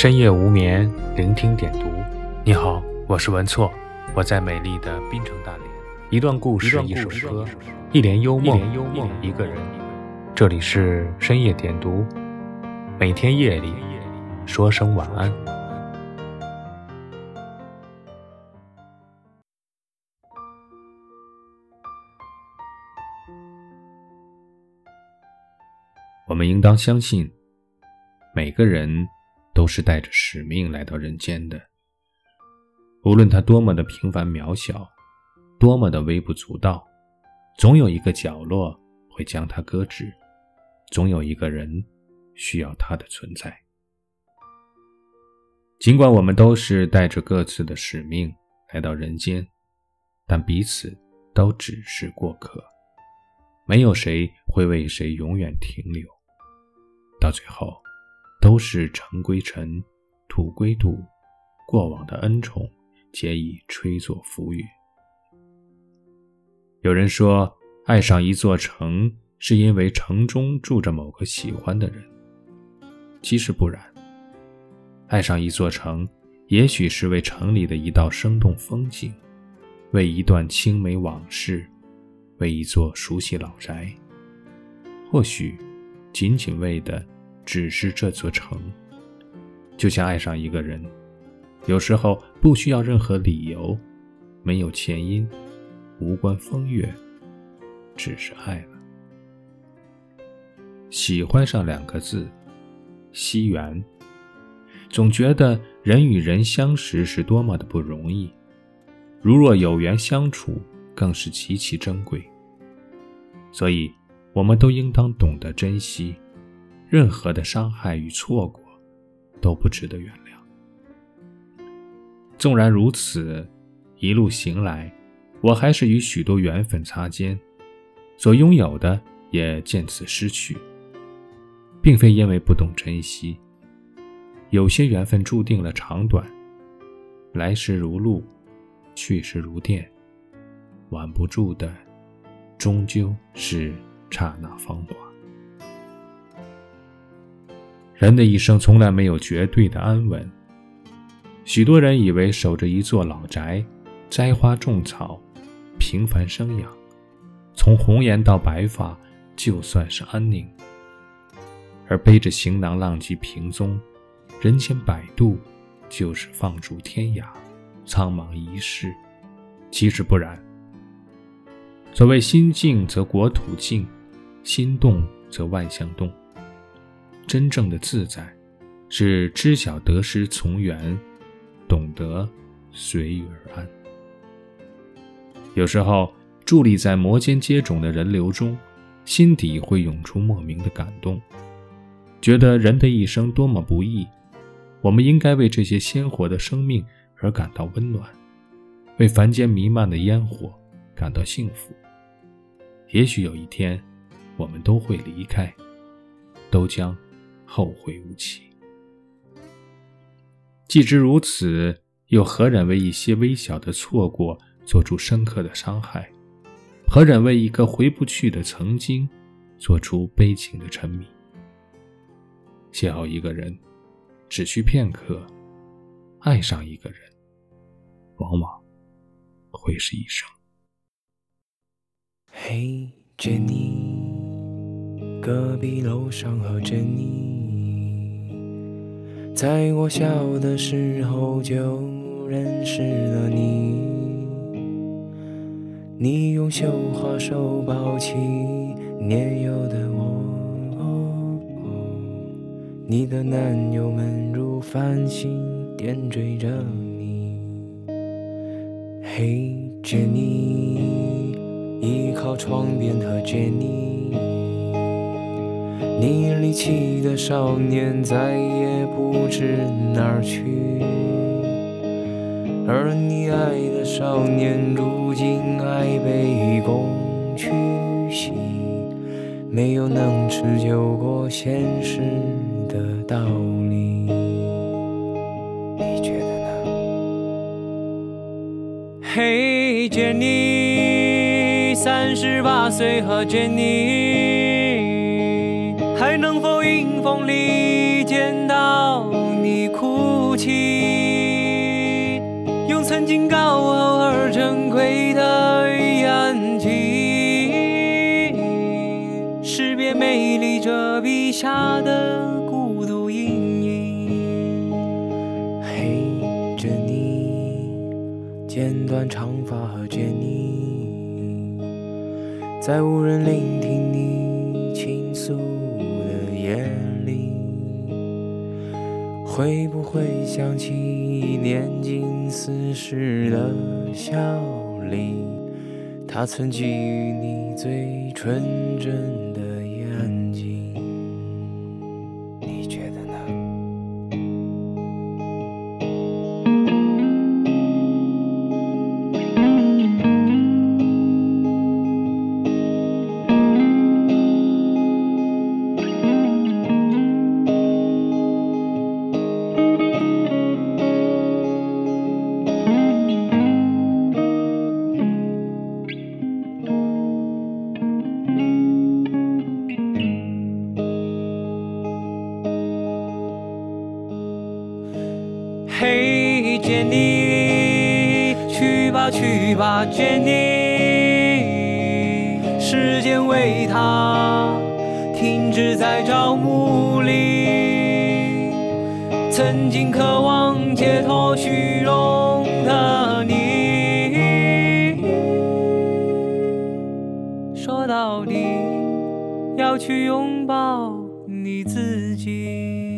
深夜无眠，聆听点读。你好，我是文措，我在美丽的滨城大连。一段故事，一首歌，一帘幽梦，一个人。这里是深夜点读，每天夜里说声晚安。我们应当相信，每个人。都是带着使命来到人间的。无论他多么的平凡渺小，多么的微不足道，总有一个角落会将他搁置，总有一个人需要他的存在。尽管我们都是带着各自的使命来到人间，但彼此都只是过客，没有谁会为谁永远停留。到最后。都是尘归尘，土归土，过往的恩宠皆已吹作浮云。有人说，爱上一座城，是因为城中住着某个喜欢的人。其实不然，爱上一座城，也许是为城里的一道生动风景，为一段青梅往事，为一座熟悉老宅，或许仅仅为的。只是这座城，就像爱上一个人，有时候不需要任何理由，没有前因，无关风月，只是爱了。喜欢上两个字，惜缘。总觉得人与人相识是多么的不容易，如若有缘相处，更是极其珍贵。所以，我们都应当懂得珍惜。任何的伤害与错过，都不值得原谅。纵然如此，一路行来，我还是与许多缘分擦肩，所拥有的也渐次失去，并非因为不懂珍惜。有些缘分注定了长短，来时如露，去时如电，挽不住的，终究是刹那芳华。人的一生从来没有绝对的安稳。许多人以为守着一座老宅，栽花种草，平凡生养，从红颜到白发，就算是安宁；而背着行囊浪迹平踪，人间百度，就是放逐天涯，苍茫一世。其实不然。所谓心静则国土静，心动则万象动。真正的自在，是知晓得失从缘，懂得随遇而安。有时候，伫立在摩肩接踵的人流中，心底会涌出莫名的感动，觉得人的一生多么不易。我们应该为这些鲜活的生命而感到温暖，为凡间弥漫的烟火感到幸福。也许有一天，我们都会离开，都将。后会无期。既知如此，又何忍为一些微小的错过做出深刻的伤害？何忍为一个回不去的曾经做出悲情的沉迷？邂逅一个人，只需片刻；爱上一个人，往往会是一生。嘿，珍妮，隔壁楼上和珍妮。在我小的时候就认识了你，你用绣花手抱起年幼的我，你的男友们如繁星点缀着你。嘿，珍妮，依靠窗边和珍妮。你离弃的少年再也不知哪儿去，而你爱的少年如今爱被攻取兮，没有能持久过现实的道理。你觉得呢？嘿，杰尼，三十八岁和杰尼。迎风里见到你哭泣，用曾经高傲而珍贵的眼睛，识别美丽这笔下的孤独阴影。嘿，珍妮，剪短长发和剪影，在无人聆听你倾诉夜里，会不会想起年近四十的笑脸？他曾给予你最纯真的嘿，杰尼，去吧去吧，杰尼，时间为他停止在朝暮里。曾经渴望解脱虚荣的你，说到底要去拥抱你自己。